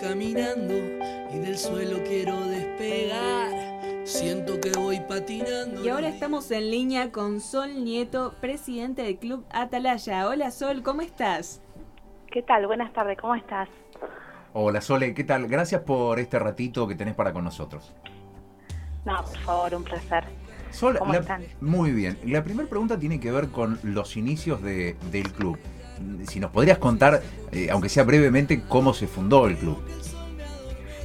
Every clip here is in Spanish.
caminando y del suelo quiero despegar. Siento que voy patinando. Y ahora estamos en línea con Sol Nieto, presidente del Club Atalaya. Hola Sol, ¿cómo estás? ¿Qué tal? Buenas tardes, ¿cómo estás? Hola Sole, ¿qué tal? Gracias por este ratito que tenés para con nosotros. No, por favor, un placer. Sol, ¿Cómo la- están? Muy bien. La primera pregunta tiene que ver con los inicios de- del club. Si nos podrías contar, eh, aunque sea brevemente, cómo se fundó el club.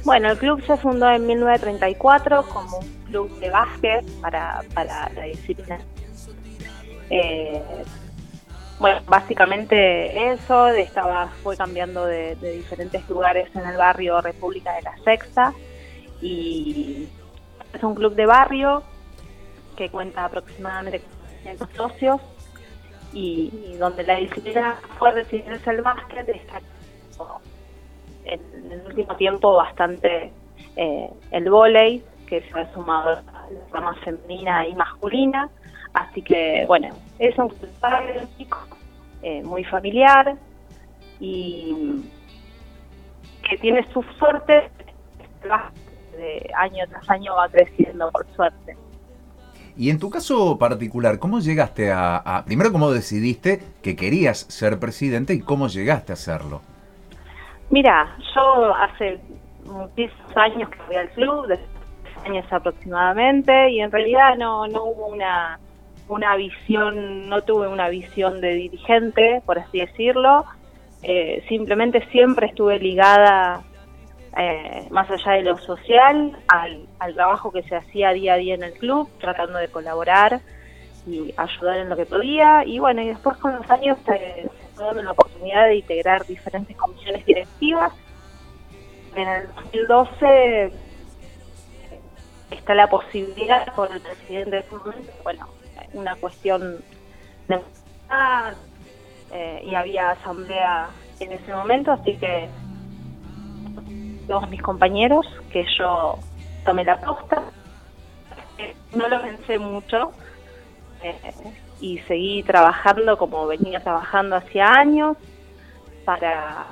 Bueno, el club se fundó en 1934 como un club de básquet para, para la disciplina. Eh, bueno, básicamente eso, estaba, fue cambiando de, de diferentes lugares en el barrio República de la Sexta y es un club de barrio que cuenta aproximadamente con 500 socios y, y donde la disciplina fuerte si es el básquet está en el último tiempo bastante eh, el vóley que se ha sumado a la rama femenina y masculina. Así que bueno es un padre, chico, eh, muy familiar y que tiene su suerte de año tras año va creciendo por suerte Y en tu caso particular, ¿cómo llegaste a, Primero, ¿cómo decidiste que querías ser presidente y cómo llegaste a serlo? Mira, yo hace muchísimos años que voy al club, de años aproximadamente, y en realidad no, no hubo una, una visión, no tuve una visión de dirigente, por así decirlo. Eh, simplemente siempre estuve ligada, eh, más allá de lo social, al, trabajo que se hacía día a día en el club, tratando de colaborar y ayudar en lo que podía. Y bueno, y después con los años se, fue dando la oportunidad de integrar diferentes comisiones directivas. En el 2012 está la posibilidad con el presidente de ese momento, bueno, una cuestión de eh, y había asamblea en ese momento, así que todos mis compañeros que yo tomé la posta, no lo pensé mucho eh, y seguí trabajando como venía trabajando hacía años para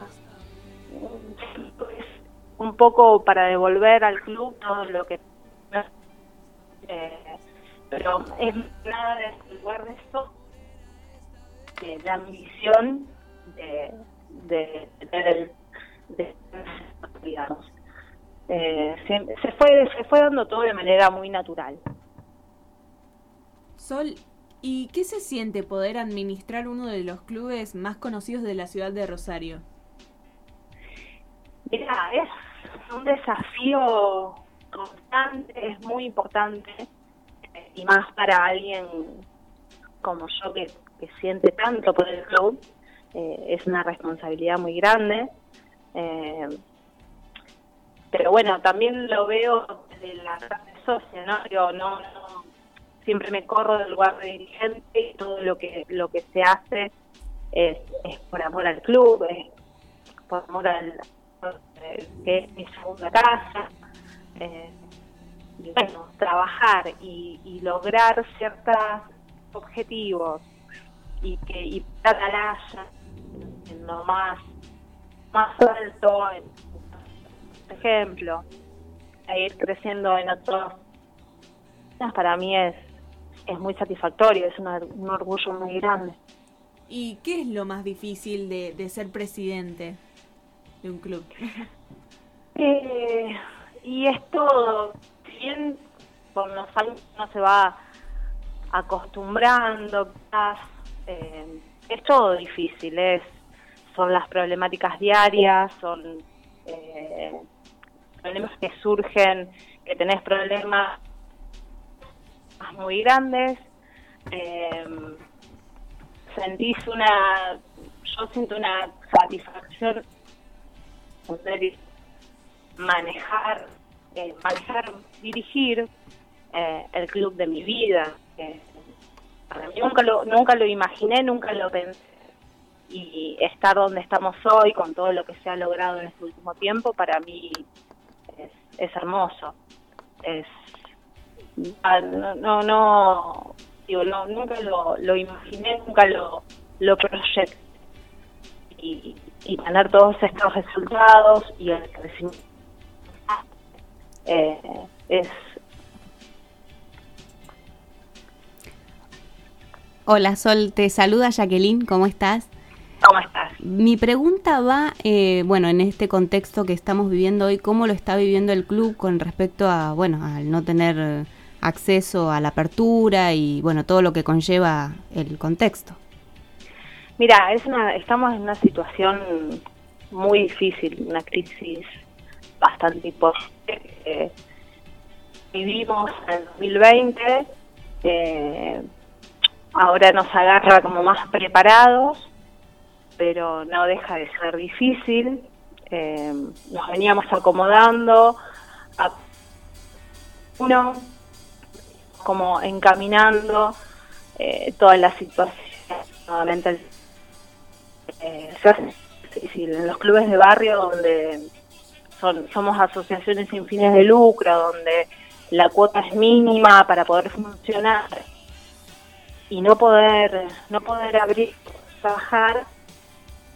un poco para devolver al club todo lo que eh, pero es nada de lugar de de la ambición de de el de, digamos eh, se, se fue se fue dando todo de manera muy natural Sol, ¿y qué se siente poder administrar uno de los clubes más conocidos de la ciudad de Rosario? Mira, es un desafío constante, es muy importante, eh, y más para alguien como yo que, que siente tanto por el club, eh, es una responsabilidad muy grande. eh, pero bueno, también lo veo desde la parte socia, ¿no? Digo, no, no, siempre me corro del lugar de dirigente y todo lo que lo que se hace es, es por amor al club, es por amor al, que es mi segunda casa. eh, y bueno, trabajar y, y lograr ciertos objetivos y que y en lo más más alto, en, ejemplo, e ir creciendo en otros, para mí es es muy satisfactorio, es un orgullo muy grande. ¿Y qué es lo más difícil de, de ser presidente de un club? Eh, y es todo, si bien con los años uno se va acostumbrando, eh, es todo difícil, es, son las problemáticas diarias, son eh, problemas que surgen, que tenés problemas muy grandes, eh, sentís una, yo siento una satisfacción poder manejar, eh, manejar, dirigir eh, el club de mi vida. Para mí nunca lo, nunca lo imaginé, nunca lo pensé. Y estar donde estamos hoy, con todo lo que se ha logrado en este último tiempo, para mí es, hermoso. Es, ah, no, no, no, digo, no, nunca lo, lo imaginé, nunca lo, lo proyecté. y, y tener todos estos resultados y el crecimiento eh, es Hola Sol, te saluda Jacqueline, ¿cómo estás? Mi pregunta va, eh, bueno, en este contexto que estamos viviendo hoy, ¿cómo lo está viviendo el club con respecto a, bueno, al no tener acceso a la apertura y, bueno, todo lo que conlleva el contexto? Mira, es una, estamos en una situación muy difícil, una crisis bastante importante. Eh, vivimos en 2020, eh, ahora nos agarra como más preparados, pero no deja de ser difícil. Eh, nos veníamos acomodando, uno como encaminando eh, toda la situación. Nuevamente, eh, en los clubes de barrio donde son, somos asociaciones sin fines de lucro, donde la cuota es mínima para poder funcionar y no poder no poder abrir trabajar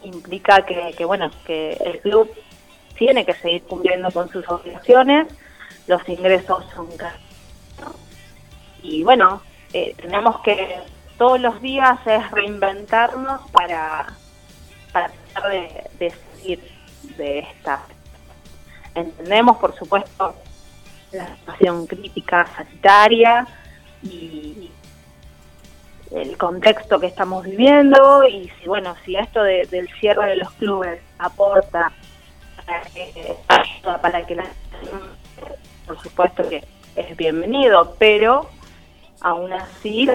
implica que, que bueno que el club tiene que seguir cumpliendo con sus obligaciones los ingresos son caros y bueno eh, tenemos que todos los días es reinventarnos para para tratar de, de salir de esta. Entendemos por supuesto la situación crítica sanitaria y el contexto que estamos viviendo y si bueno si esto de, del cierre de los clubes aporta para que, para que la por supuesto que es bienvenido pero aún así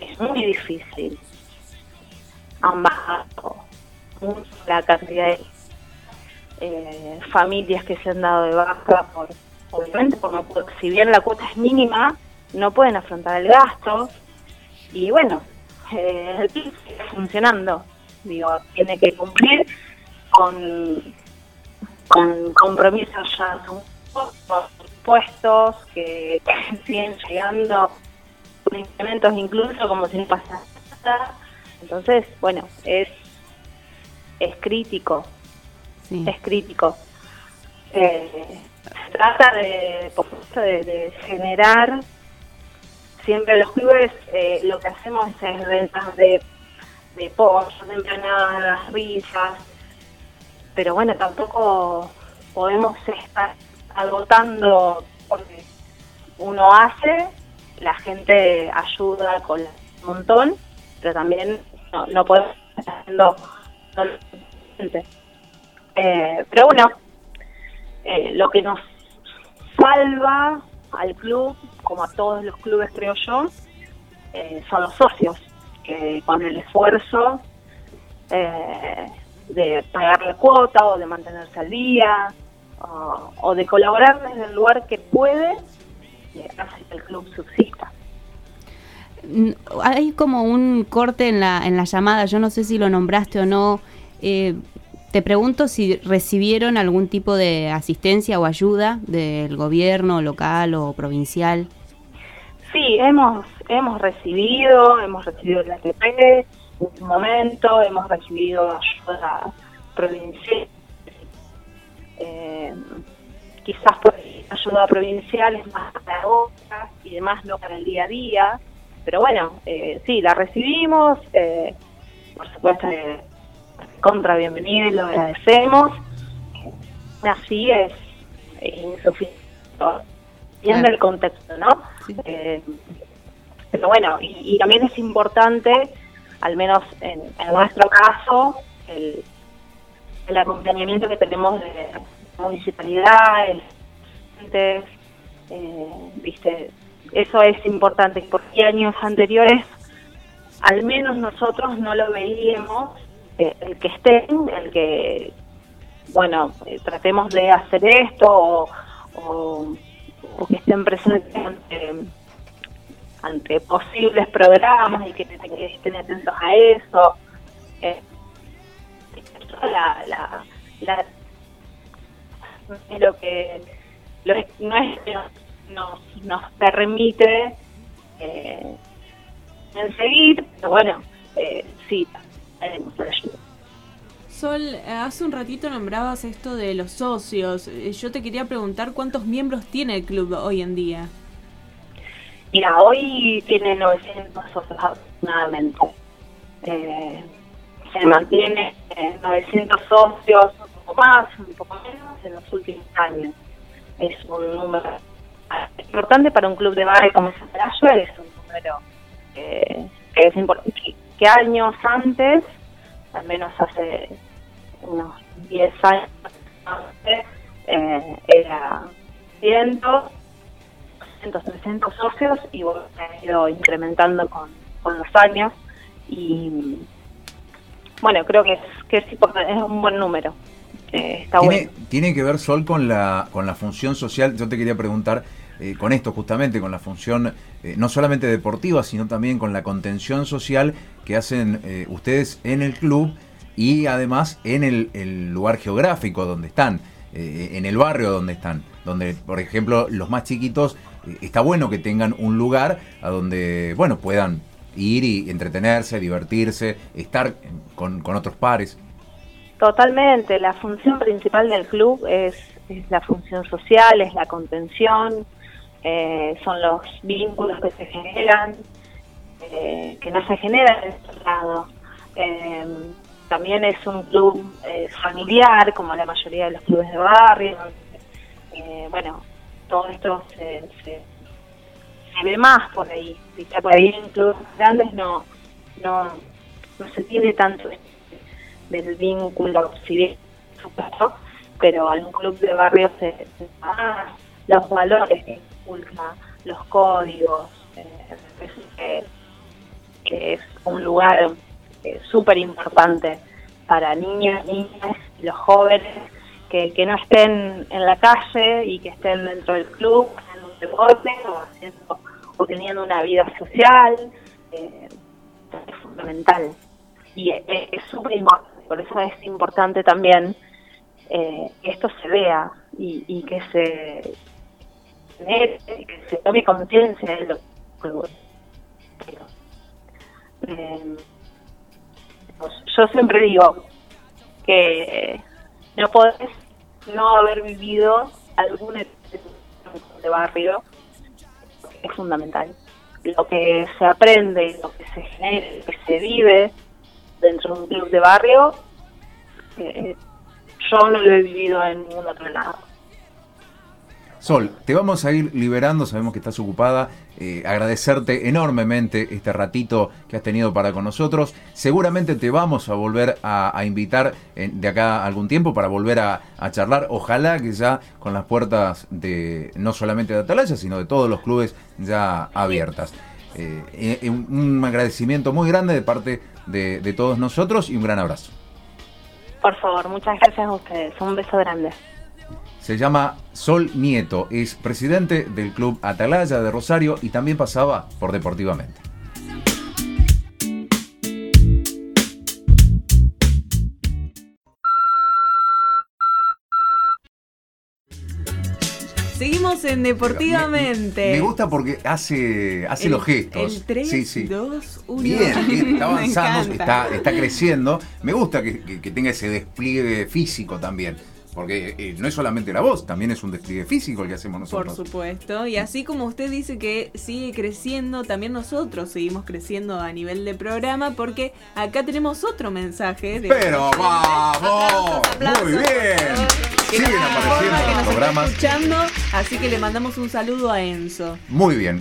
es muy difícil. Han bajado mucho la cantidad de eh, familias que se han dado de baja por obviamente por si bien la cuota es mínima no pueden afrontar el gasto y bueno, eh, el PIB sigue funcionando, digo, tiene que cumplir con, con compromisos ya puestos que siguen llegando con incrementos incluso como si no pasara nada. Entonces, bueno, es es crítico, es crítico. Eh, se trata de, de, de generar siempre los clubes eh, lo que hacemos es ventas de, de de empanadas, risas, pero bueno, tampoco podemos estar agotando porque uno hace, la gente ayuda con un montón, pero también no, no podemos estar haciendo eh, pero bueno, eh, lo que nos salva al club, como a todos los clubes creo yo, eh, son los socios, que con el esfuerzo eh, de pagar la cuota o de mantenerse al día o, de colaborar desde el lugar que puede, hace que el club subsista. Hay como un corte en la, en la llamada, yo no sé si lo nombraste o no. Eh, te pregunto si recibieron algún tipo de asistencia o ayuda del gobierno local o provincial. Sí, hemos hemos recibido, hemos recibido el ATP en su momento, hemos recibido ayuda provincial. Eh, quizás por ayuda provincial es más para otras y demás no para el día a día, pero bueno, eh, sí, la recibimos, eh, por supuesto contra bienvenido y lo agradecemos. Así es, insuficiente, viendo el contexto, ¿no? Eh, pero bueno, y, también es importante, al menos en, nuestro caso, el, el, acompañamiento que tenemos de la municipalidad, el eh, viste, eso es importante porque años anteriores, al menos nosotros no lo veíamos eh, el que estén, el que, bueno, eh, tratemos de hacer esto o, que estén presentes ante, posibles programas y que, estén atentos a eso. Eh, la, la, la, lo que lo, no es que nos, nos, permite eh, seguir, pero bueno, eh, sí, Sol, hace un ratito nombrabas esto de los socios. Eh, Yo te quería preguntar cuántos miembros tiene el club hoy en día. Mira, hoy tiene 900 socios aproximadamente. Eh, se mantiene eh, 900 socios, un poco más, un poco menos, en los últimos años. Es un número importante para un club de barrio como Zapalayo, es un número eh, que es importante. Que años antes, al menos hace unos 10 años eh, era 100, 200, 300 socios y bueno, se ha ido incrementando con, con los años y bueno, creo que es, que es, importante, es un buen número. Eh, está ¿Tiene, bueno. tiene que ver, Sol, con la, con la función social. Yo te quería preguntar eh, con esto justamente, con la función eh, no solamente deportiva, sino también con la contención social que hacen ustedes en el club y además en el, el lugar geográfico donde están, eh, en el barrio donde están, donde, por ejemplo, los más chiquitos, eh, está bueno que tengan un lugar a donde, bueno, puedan ir y entretenerse, divertirse, estar con, con otros pares. Totalmente, la función principal del club es, la función social, es la contención, eh, son los vínculos que se generan, que no se generan en otro lado. Eh, también es un club eh, familiar, como la mayoría de los clubes de barrio. Eh, bueno, todo esto se, se, ve más por ahí. ¿viste? Por ahí en clubes grandes no, no, no se tiene tanto del vínculo civil, por supuesto, pero un club de barrio se, se ah, los valores que inculca, los códigos, eh, que es un lugar eh, súper importante para niñas y los jóvenes que, que no estén en la calle y que estén dentro del club, haciendo un deporte o, haciendo, o teniendo una vida social, eh, es fundamental. Y es súper importante, por eso es importante también eh, que esto se vea y, y que se que se tome conciencia de lo que eh, yo siempre digo que no podés no haber vivido alguna de barrio es fundamental lo que se aprende, lo que se genera, lo que se vive dentro de un club de barrio, eh, yo no lo he vivido en ningún otro lado. Sol, te vamos a ir liberando, sabemos que estás ocupada. eh, agradecerte enormemente este ratito que has tenido para con nosotros. Seguramente te vamos a volver a, invitar de acá algún tiempo para volver a, charlar. Ojalá que ya con las puertas de no solamente de Atalaya, sino de todos los clubes ya abiertas. Eh, eh, un, agradecimiento muy grande de parte de todos nosotros y un gran abrazo. Por favor, muchas gracias a ustedes. Un beso grande. Se llama Sol Nieto, es presidente del Club Atalaya de Rosario y también pasaba por Deportivamente. Seguimos en Deportivamente. Me, me gusta porque hace, hace El- los gestos. El 3, sí, sí. 2, 1. Bien, bien, está avanzando, está, está creciendo. Me gusta que, que- que tenga ese despliegue físico también. Porque eh, no es solamente la voz, también es un despliegue físico el que hacemos Por nosotros. supuesto. Y así como usted dice que sigue creciendo, también nosotros seguimos creciendo a nivel de programa porque acá tenemos otro mensaje. De Pero vamos, aplausos, muy bien. Siguen apareciendo que nos está programas. escuchando, así que le mandamos un saludo a Enzo. Muy bien.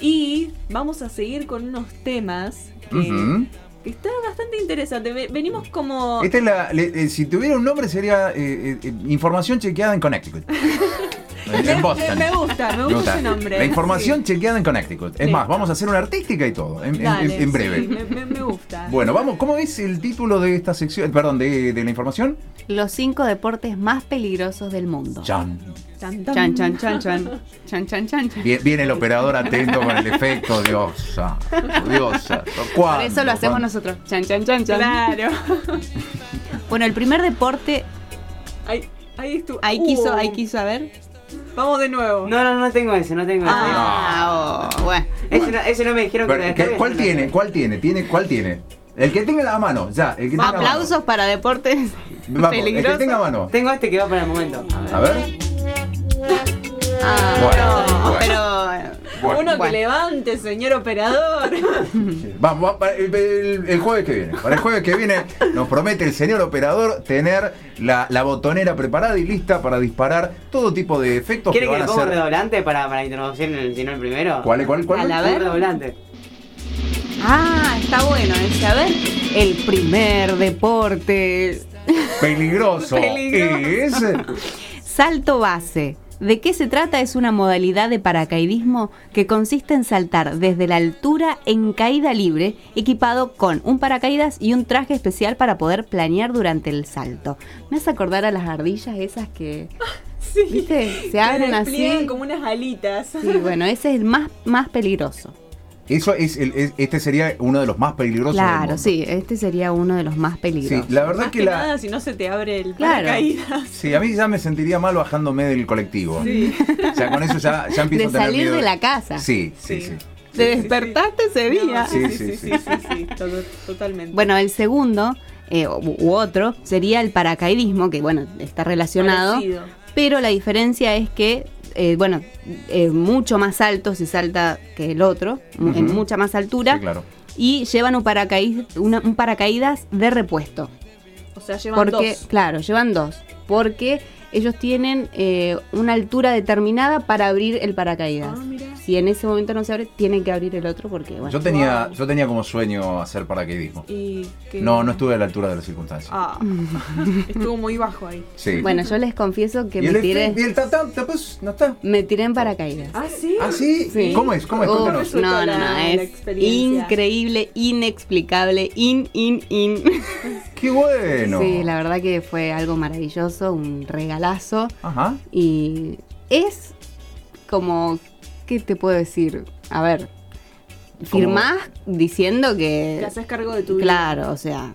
Y vamos a seguir con unos temas que, Ujú. Que está bastante interesante. Ve- Venimos como... Esta es la, le- eh, si tuviera un nombre sería eh, eh, eh, información chequeada en Connecticut. En- Boston. me gusta, me gusta ese nombre. La información Sí. chequeada en Connecticut. Es Sí. más, vamos a hacer una artística y todo, en, en- Dale, en- en breve. sí, me, gusta. Bueno, vamos, ¿cómo es el título de esta sección? Perdón, de, de la información. Los cinco deportes más peligrosos del mundo. Chan. Chan, chan, chan, chan. Chan, chan, chan, chan. Viene, viene el operador atento con el efecto, diosa. Diosa. Por eso lo hacemos nosotros. Chan, chan, chan, chan. Claro. Bueno, el primer deporte, Ahí, ahí estuvo. ahí Uh, quiso, ahí quiso, a ver. Vamos de nuevo. No, no, no tengo ese, no tengo ese. Ah, oh, bueno. Ese, no, ese no me dijeron que lo Pero, descargue, ¿qué- ¿Cuál tiene? ¿Cuál tiene? ¿Tiene? ¿Cuál tiene? El que tenga la mano, ya. El que tenga Aplausos para deportes mano. Vamos, el que peligrosos. tenga mano. Tengo este que va para el momento. A ver. Ah, Bueno, pero, Bueno. Uno que levante, señor operador. Vamos, va- para el, el- el jueves que viene. Para el jueves que viene nos promete el señor operador tener la, la botonera preparada y lista para disparar todo tipo de efectos que ¿Quiere que a ponga un ser. redoblante para, para la introducción, el- si no el primero? ¿Cuál es? ¿Cuál? cuál? A la ver. redoblante. Ah, está bueno ese. A ver, el primer deporte. Peligroso. Peligroso. Es. Salto base. ¿De qué se trata? Es una modalidad de paracaidismo que consiste en saltar desde la altura en caída libre, equipado con un paracaídas y un traje especial para poder planear durante el salto. Me hace acordar a las ardillas esas que, Sí. ¿viste? Se abren así. como unas alitas. Sí, bueno, ese es el más, más peligroso. Eso es, el- es- este sería uno de los más peligrosos. del Claro, mundo. sí, este sería uno de los más Sí, peligrosos. la verdad Más que que la. nada si no se te abre el Claro. paracaídas. Sí, a mí ya me sentiría mal bajándome del colectivo. Sí. O sea, con eso ya, ya empiezo de a tener salir miedo. de la casa. Sí, sí, sí. Sí. De despertarte ese día. No, Sí, sí, sí, sí, sí. sí, sí, sí, totalmente. Bueno, el segundo eh, u u otro sería el paracaidismo, que bueno, está relacionado, Parecido. pero la diferencia es que, eh, bueno, eh, mucho más alto se salta que el otro, en mucha más altura, Sí, claro. y llevan un, paracaídas, una- un paracaídas de repuesto. O sea, llevan Porque, dos. claro, llevan dos, porque ellos tienen eh, una altura determinada para abrir el paracaídas. Ah. Si en ese momento no se abre, tienen que abrir el otro porque, bueno. Yo tenía, Wow. yo tenía como sueño hacer paracaidismo. Y No, no estuve a la altura de las circunstancias. Ah, estuvo muy bajo ahí. Sí. Bueno, yo les confieso que me tiré, y el tatán, pues, no está. me tiré en paracaídas. Ah, sí. ¿Ah, sí? Sí. ¿Cómo es? ¿Cómo es? Uf, Cuéntanos. no, no, no, es experiencia. increíble, inexplicable, in, in, in. ¡Qué bueno! Sí, la verdad que fue algo maravilloso, un regalazo. Ajá. Y es como, ¿qué te puedo decir? A ver, firmás diciendo Te que... haces cargo de tu vida. Claro, o sea,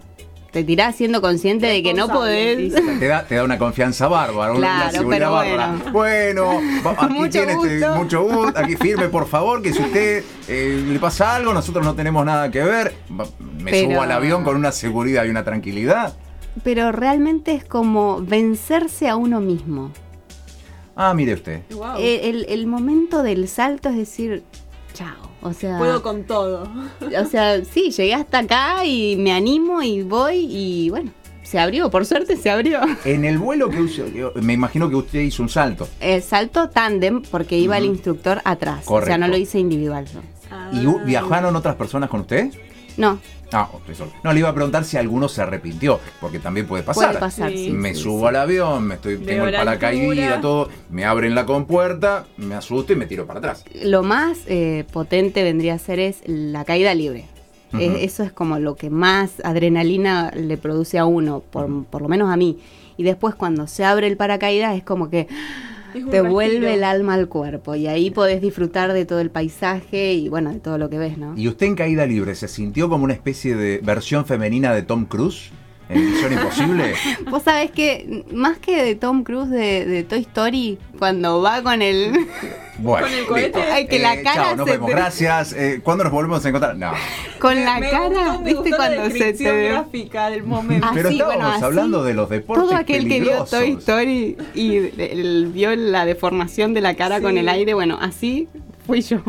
te tirás siendo consciente de que no podés... Te da, te da una confianza bárbara, una Claro, seguridad pero bárbara. Bueno, va- aquí Mucho tiene este- gusto. mucho gusto. Aquí firme, por favor, que si usted eh, le pasa algo, nosotros no tenemos nada que ver. Me Pero- subo al avión con una seguridad y una tranquilidad. Pero realmente es como vencerse a uno mismo. Ah, mire usted. Wow. Eh, El, el momento del salto es decir, chao. O sea, Puedo con todo. o sea, sí, llegué hasta acá y me animo y voy y bueno, se abrió, por suerte se abrió. En el vuelo que usó, yo- me imagino que usted hizo un salto. El salto tándem porque iba el instructor atrás. O sea, Correcto. no lo hice individual yo. ¿Y viajaron otras personas con usted? No, Ah, eso. No, le iba a preguntar si alguno se arrepintió, porque también puede pasar. puede pasar. Sí. me sí, subo sí. al avión, me estoy, Veo tengo el la paracaídas, todo, me abren la compuerta, me asusto y me tiro para atrás. Lo más eh, potente vendría a ser es la caída libre. Eh, eso es como lo que más adrenalina le produce a uno, por, por lo menos a mí. Y después cuando se abre el paracaídas es como que te vuelve el alma al cuerpo y ahí podés disfrutar de todo el paisaje y bueno, de todo lo que ves, ¿no? ¿Y usted en caída libre se sintió como una especie de versión femenina de Tom Cruise en Misión Imposible? Vos sabés que más que de Tom Cruise de, de Toy Story, cuando va con el... Bueno, Con el cohete. Ay, que la Eh, cara chao, nos se vemos, te- gracias. Eh, ¿Cuándo nos volvemos a encontrar? No. con Me- la me cara, gustó, me ¿viste? la Cuando se te ve... gráfica del momento. Ah, Pero estábamos bueno, así, hablando de los deportes Todo aquel que vio. Toy Story y el- vio la deformación de la cara Sí. con el aire, bueno, así fui yo.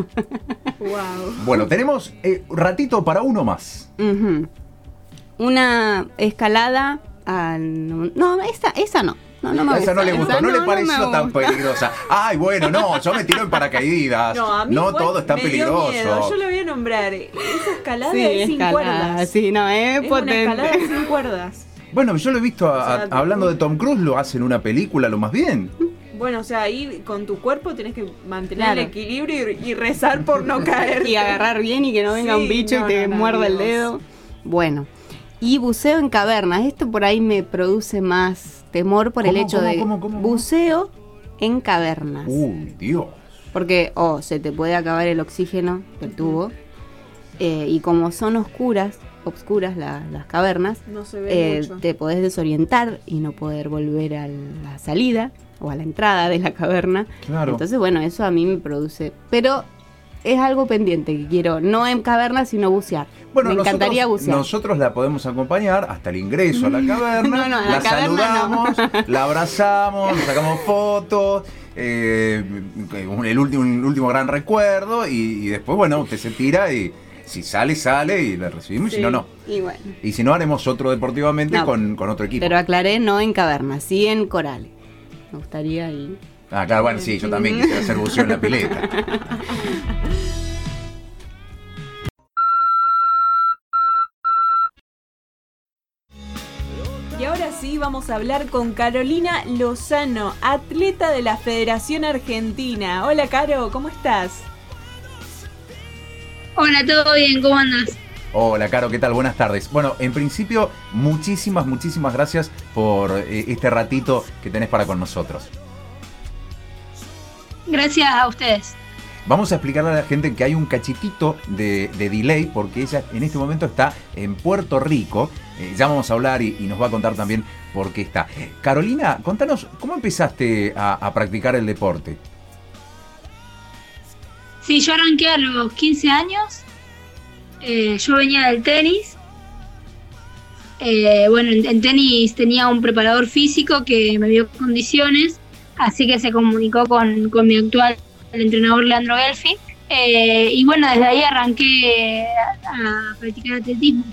Wow. Bueno, tenemos eh, un ratito para uno más. Ujú. Una escalada al... No, esa, esa no. No, no me Esa no le gustó, Esa no, le pareció tan peligrosa. Ay, bueno, no, yo me tiro en paracaídas. No, a mí no igual todo es tan peligroso. miedo. Yo lo voy a nombrar. Esa escalada Sí, es sin escalada, cuerdas. sí, no, es, es una potente. escalada sin cuerdas. Bueno, yo lo he visto, a- a- O sea, hablando de Tom Cruise, lo hace en una película, lo más bien. Bueno, o sea, ahí con tu cuerpo tenés que mantener Claro. el equilibrio y, y rezar por no caer. y agarrar bien y que no venga Sí, un bicho no, y te no, no, muerda el dedo. Bueno, y buceo en cavernas. Esto por ahí me produce más temor por el ¿Cómo, hecho cómo, de cómo, cómo? buceo en cavernas. Uy, Dios. Porque o se te puede acabar el oxígeno del tubo eh, y como son oscuras, obscuras la- las cavernas, No se ve eh, mucho. te podés desorientar y no poder volver a la salida o a la entrada de la caverna. Claro. Entonces, bueno, eso a mí me produce. Pero es algo pendiente que quiero, no en caverna, sino bucear. Bueno, Me nosotros, encantaría bucear. nosotros la podemos acompañar hasta el ingreso a la caverna. No, no, la la caverna no. saludamos, la abrazamos, sacamos fotos. eh, el último, último gran recuerdo. Y, y después, bueno, usted se tira y si sale, sale y la recibimos. Y si no, no. Y bueno. Y si no, haremos otro deportivamente No. con, con otro equipo. Pero aclaré, no en caverna, sí en corales. Me gustaría ir. Ah, claro, bueno, sí, yo también quisiera hacer buceo en la pileta. Y ahora sí vamos a hablar con Carolina Lozano, atleta de la Federación Argentina. Hola Caro, ¿cómo estás? Hola, ¿todo bien? ¿Cómo andas? Hola, Caro, ¿qué tal? Buenas tardes. Bueno, en principio, muchísimas, muchísimas gracias por eh, este ratito que tenés para con nosotros. Gracias a ustedes. Vamos a explicarle a la gente que hay un cachitito de, de delay porque ella en este momento está en Puerto Rico. Eh, ya vamos a hablar y, y nos va a contar también por qué está. Carolina, contanos, ¿cómo empezaste a, a practicar el deporte? Sí, yo arranqué a los 15 años. Eh, yo venía del tenis. Eh, bueno, en, en tenis tenía un preparador físico que me vio condiciones, así que se comunicó con, con mi actual entrenador Leandro Gelfi. Eh, y bueno, desde ahí arranqué a, a practicar atletismo.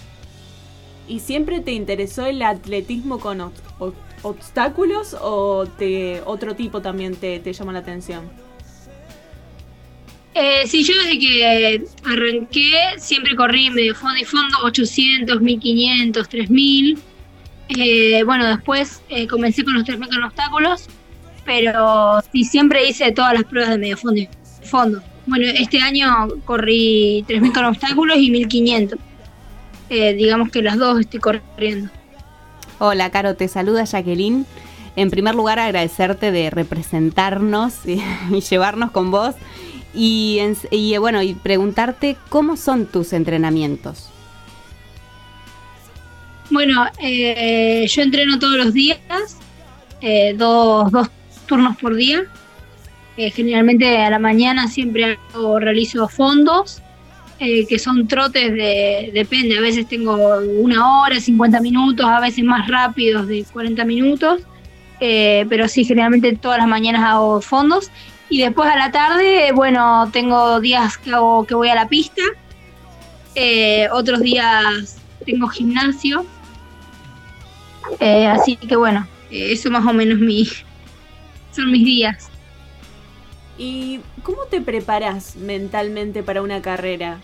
¿Y siempre te interesó el atletismo con ob- ob- obstáculos o te, otro tipo también te, te llamó la atención? Eh, sí, yo desde que arranqué siempre corrí medio fondo y fondo, 800, 1500, 3000. Eh, bueno, después eh, comencé con los 3000 con obstáculos, pero sí siempre hice todas las pruebas de medio fondo. Bueno, este año corrí 3000 con obstáculos y 1500. Eh, digamos que las dos estoy corriendo. Hola, Caro, te saluda Jacqueline. En primer lugar, agradecerte de representarnos y, y llevarnos con vos. Y, en- y, eh, bueno, y preguntarte cómo son tus entrenamientos. Bueno, eh, yo entreno todos los días, eh, dos, dos turnos por día. Eh, generalmente a la mañana siempre hago, realizo fondos, eh, que son trotes de, depende, a veces tengo una hora, 50 minutos, a veces más rápidos de 40 minutos, eh, pero sí, generalmente todas las mañanas hago fondos. Y después a la tarde, bueno, tengo días que, hago, que voy a la pista, otros días tengo gimnasio. Así que bueno, eso más o menos mi, son mis días. ¿Y cómo te preparas mentalmente para una carrera?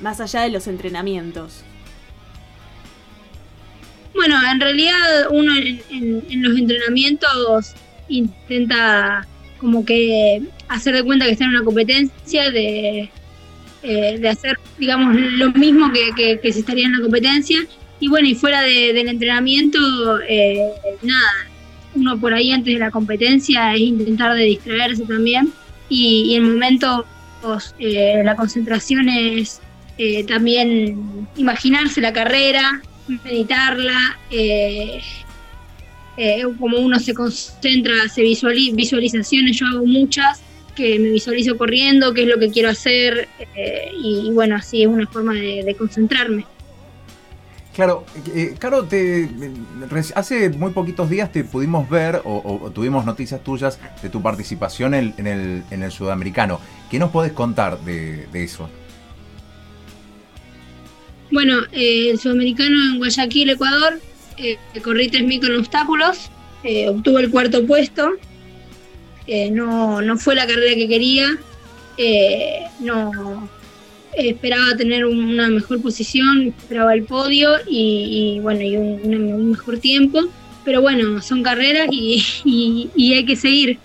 Más allá de los entrenamientos. Bueno, en realidad uno en, en- en los entrenamientos intenta como que hacer de cuenta que está en una competencia, de, eh, de hacer, digamos, lo mismo que, que, que se estaría en la competencia. Y bueno, y fuera de- del entrenamiento, eh, nada, uno por ahí antes de la competencia es intentar de distraerse también. Y, y en momentos eh, la concentración es eh, también imaginarse la carrera, meditarla, eh, eh, como uno se concentra, se visualiza, visualizaciones, yo hago muchas, que me visualizo corriendo, qué es lo que quiero hacer, eh, y, bueno, así es una forma de concentrarme. Claro, eh, Caro, te, eh, hace muy poquitos días te pudimos ver o, tuvimos noticias tuyas de tu participación en, el, en el sudamericano. ¿Qué nos podés contar de, eso? Bueno, eh, el sudamericano en Guayaquil, Ecuador, eh, corrí 3.000 con obstáculos, eh, obtuve el cuarto puesto, no, no fue la carrera que quería, no esperaba tener una mejor posición, esperaba el podio y, y, bueno, y un, mejor tiempo, pero bueno, son carreras y, y- y hay que seguir.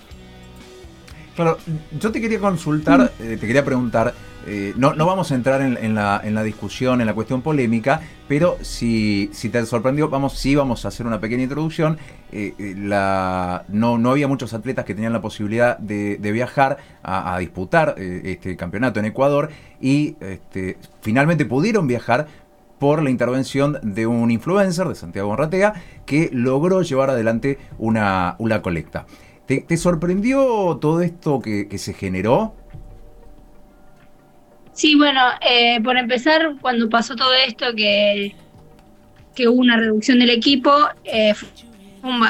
Claro, yo te quería consultar, eh, te quería preguntar, eh, no, no vamos a entrar en, la, en la discusión, en la cuestión polémica, pero si, te sorprendió, vamos, sí vamos a hacer una pequeña introducción. Eh, eh, no, no había muchos atletas que tenían la posibilidad de, viajar a, disputar este campeonato en Ecuador y este, finalmente pudieron viajar por la intervención de un influencer de Santiago Morratea que logró llevar adelante una, una colecta. ¿Te, sorprendió todo esto que se generó? Sí, bueno, eh, por empezar, cuando pasó todo esto, que, que hubo una reducción del equipo, eh, fue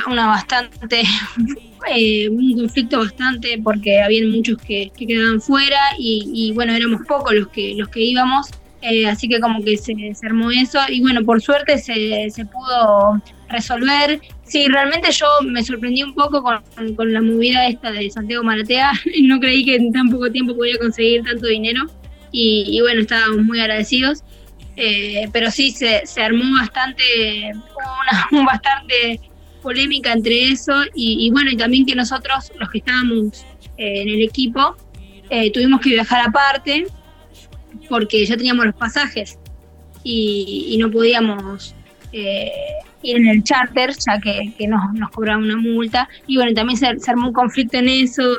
una bastante, eh, un conflicto bastante, porque habían muchos que, que quedaban fuera y, y, bueno, éramos pocos los que, los que íbamos, eh, así que como que se, se armó eso y bueno, por suerte se, se pudo resolver. Sí, realmente yo me sorprendí un poco con, con la movida esta de Santiago Maratea, no creí que en tan poco tiempo podía conseguir tanto dinero y, bueno, estábamos muy agradecidos. Eh, pero sí, se, se armó bastante, una, un bastante polémica entre eso y, bueno, y también que nosotros, los que estábamos eh, en el equipo, eh, tuvimos que viajar aparte porque ya teníamos los pasajes y, no podíamos ir en el charter ya que, nos, nos cobraban una multa y bueno, también se, armó un conflicto en eso,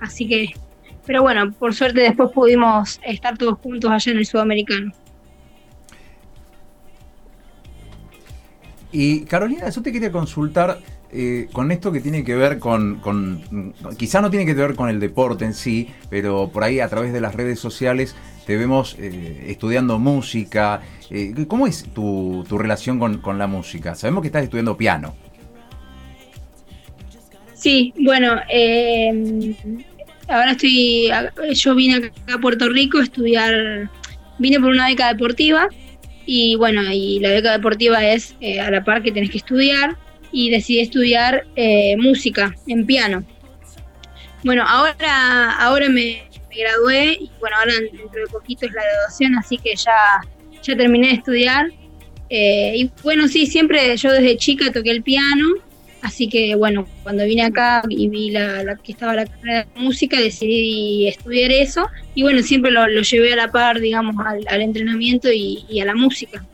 así que, pero bueno, por suerte después pudimos estar todos juntos allá en el sudamericano. Y Carolina, yo te quería consultar eh, con esto que tiene que ver con, con- quizá no tiene que ver con el deporte en sí, pero por ahí a través de las redes sociales te vemos eh, estudiando música. Eh, ¿Cómo es tu, tu relación con, con la música? Sabemos que estás estudiando piano. Sí, bueno, eh, ahora estoy, yo vine acá a Puerto Rico a estudiar, vine por una beca deportiva y bueno, y la beca deportiva es eh, a la par que tenés que estudiar y decidí estudiar eh, música en piano. Bueno, ahora, ahora me, gradué y bueno, ahora dentro de poquito es la graduación, así que ya, ya terminé de estudiar. Eh, y bueno, sí, siempre yo desde chica toqué el piano Así que bueno, cuando vine acá y vi la, la- que estaba la carrera de música, decidí estudiar eso. Y bueno, siempre lo, lo llevé a la par, digamos, al, al entrenamiento y, y a la música.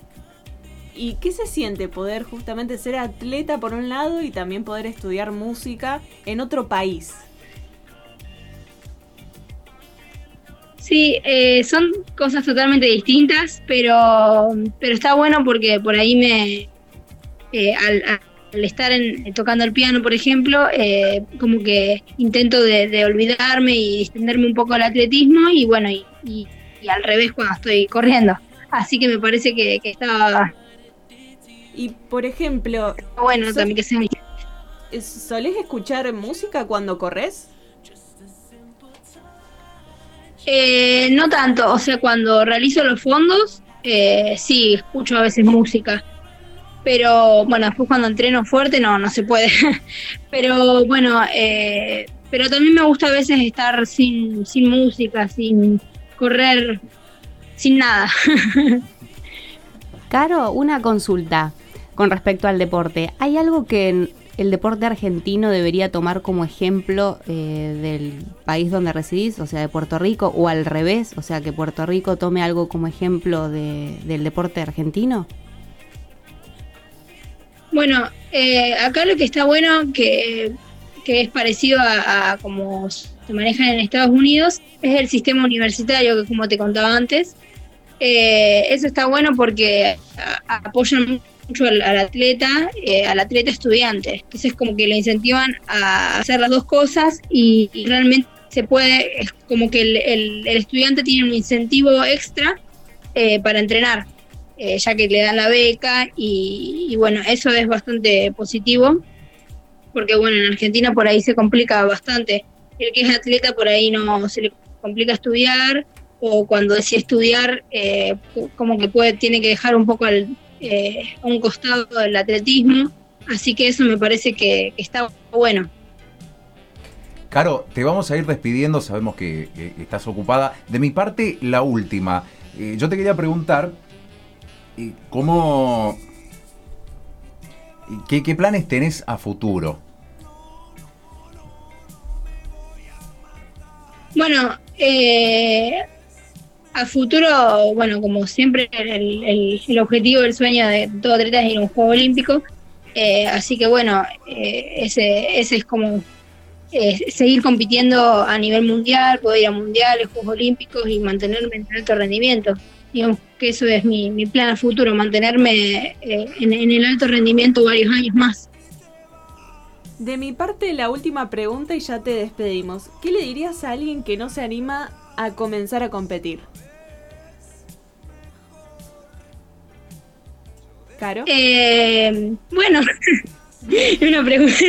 ¿Y qué se siente poder justamente ser atleta por un lado y también poder estudiar música en otro país? Sí, eh, son cosas totalmente distintas, pero, pero está bueno porque por ahí me, eh, al, al estar en- tocando el piano, por ejemplo, eh, como que intento de, de olvidarme y distenderme un poco al atletismo y bueno, y, y- y al revés cuando estoy corriendo. Así que me parece que, que está Y por ejemplo, bueno también que sea ¿es- ¿solés escuchar música cuando corres? Eh, no tanto, o sea, cuando realizo los fondos, eh, sí, escucho a veces música. Pero bueno, después cuando entreno fuerte no, no se puede. pero bueno, eh, pero también me gusta a veces estar sin, sin música, sin correr, sin nada. Caro, una consulta con respecto al deporte. ¿Hay algo que el deporte argentino debería tomar como ejemplo eh, del país donde residís, o sea, de Puerto Rico, o al revés, o sea, que Puerto Rico tome algo como ejemplo de- del deporte argentino? Bueno, eh, acá lo que está bueno, que, es parecido a, a como se maneja en Estados Unidos, es el sistema universitario, que como te contaba antes. Eh, eso está bueno porque apoyan mucho al, atleta, eh, al atleta estudiante. Entonces como que le incentivan a hacer las dos cosas y, realmente se puede, es como que el, estudiante tiene un incentivo extra para entrenar eh, ya que le dan la beca y, bueno, eso es bastante positivo, porque bueno, en Argentina por ahí se complica bastante. El que es atleta por ahí no se le complica estudiar o cuando decide estudiar eh, como que puede tiene que dejar un poco eh, a un costado del atletismo, así que eso me parece que, está bueno. Caro, te vamos a ir despidiendo, sabemos que, estás ocupada. De mi parte, la última. Yo te quería preguntar, ¿cómo... ¿Qué, planes tenés a futuro? Bueno, eh, a futuro, bueno, como siempre, el, el- el objetivo, el sueño de todo atleta es ir a un Juego Olímpico. Eh, así que bueno, eh, ese, ese es como eh, seguir compitiendo a nivel mundial, poder ir a mundiales, Juegos Olímpicos y mantenerme en alto rendimiento. Digamos que eso es mi, mi plan futuro, mantenerme eh, en, el alto rendimiento varios años más. De mi parte, la última pregunta y ya te despedimos. ¿Qué le dirías a alguien que no se anima a comenzar a competir? Caro. Eh, bueno, una pregunta.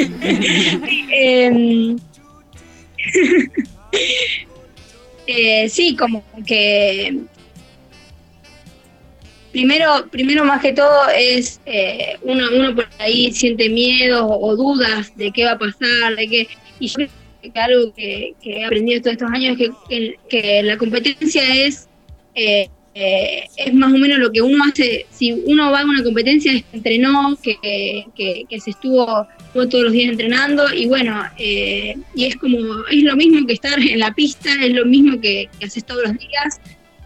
Em, eh, sí, como que primero, primero más que todo es eh, uno, uno por ahí siente miedo o, dudas de qué va a pasar, de qué y yo creo que algo que, he aprendido todos estos años es que, que la competencia es eh, eh, es más o menos lo que uno hace, si uno va a una competencia, es que entrenó, que, que, se estuvo, todos los días entrenando y bueno, eh, y es como, es lo mismo que estar en la pista, es lo mismo que, haces todos los días,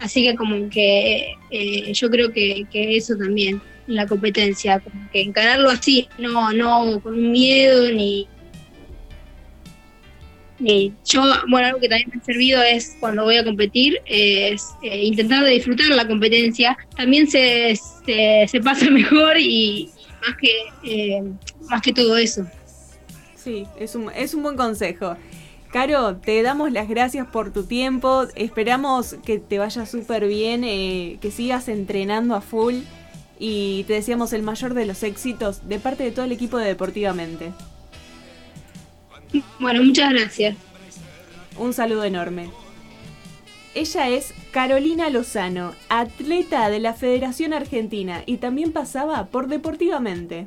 así que como que eh, yo creo que, eso también, la competencia, como que encararlo así, no, no con un miedo ni, yo, bueno, algo que también me ha servido es cuando voy a competir, es eh, intentar de disfrutar la competencia. También se, se, pasa mejor y más que, eh, más que todo eso. Sí, es un, es un buen consejo. Caro, te damos las gracias por tu tiempo. Esperamos que te vaya súper bien, eh, que sigas entrenando a full y te deseamos el mayor de los éxitos de parte de todo el equipo de Deportivamente. Bueno, muchas gracias. Un saludo enorme. Ella es Carolina Lozano, atleta de la Federación Argentina y también pasaba por Deportivamente.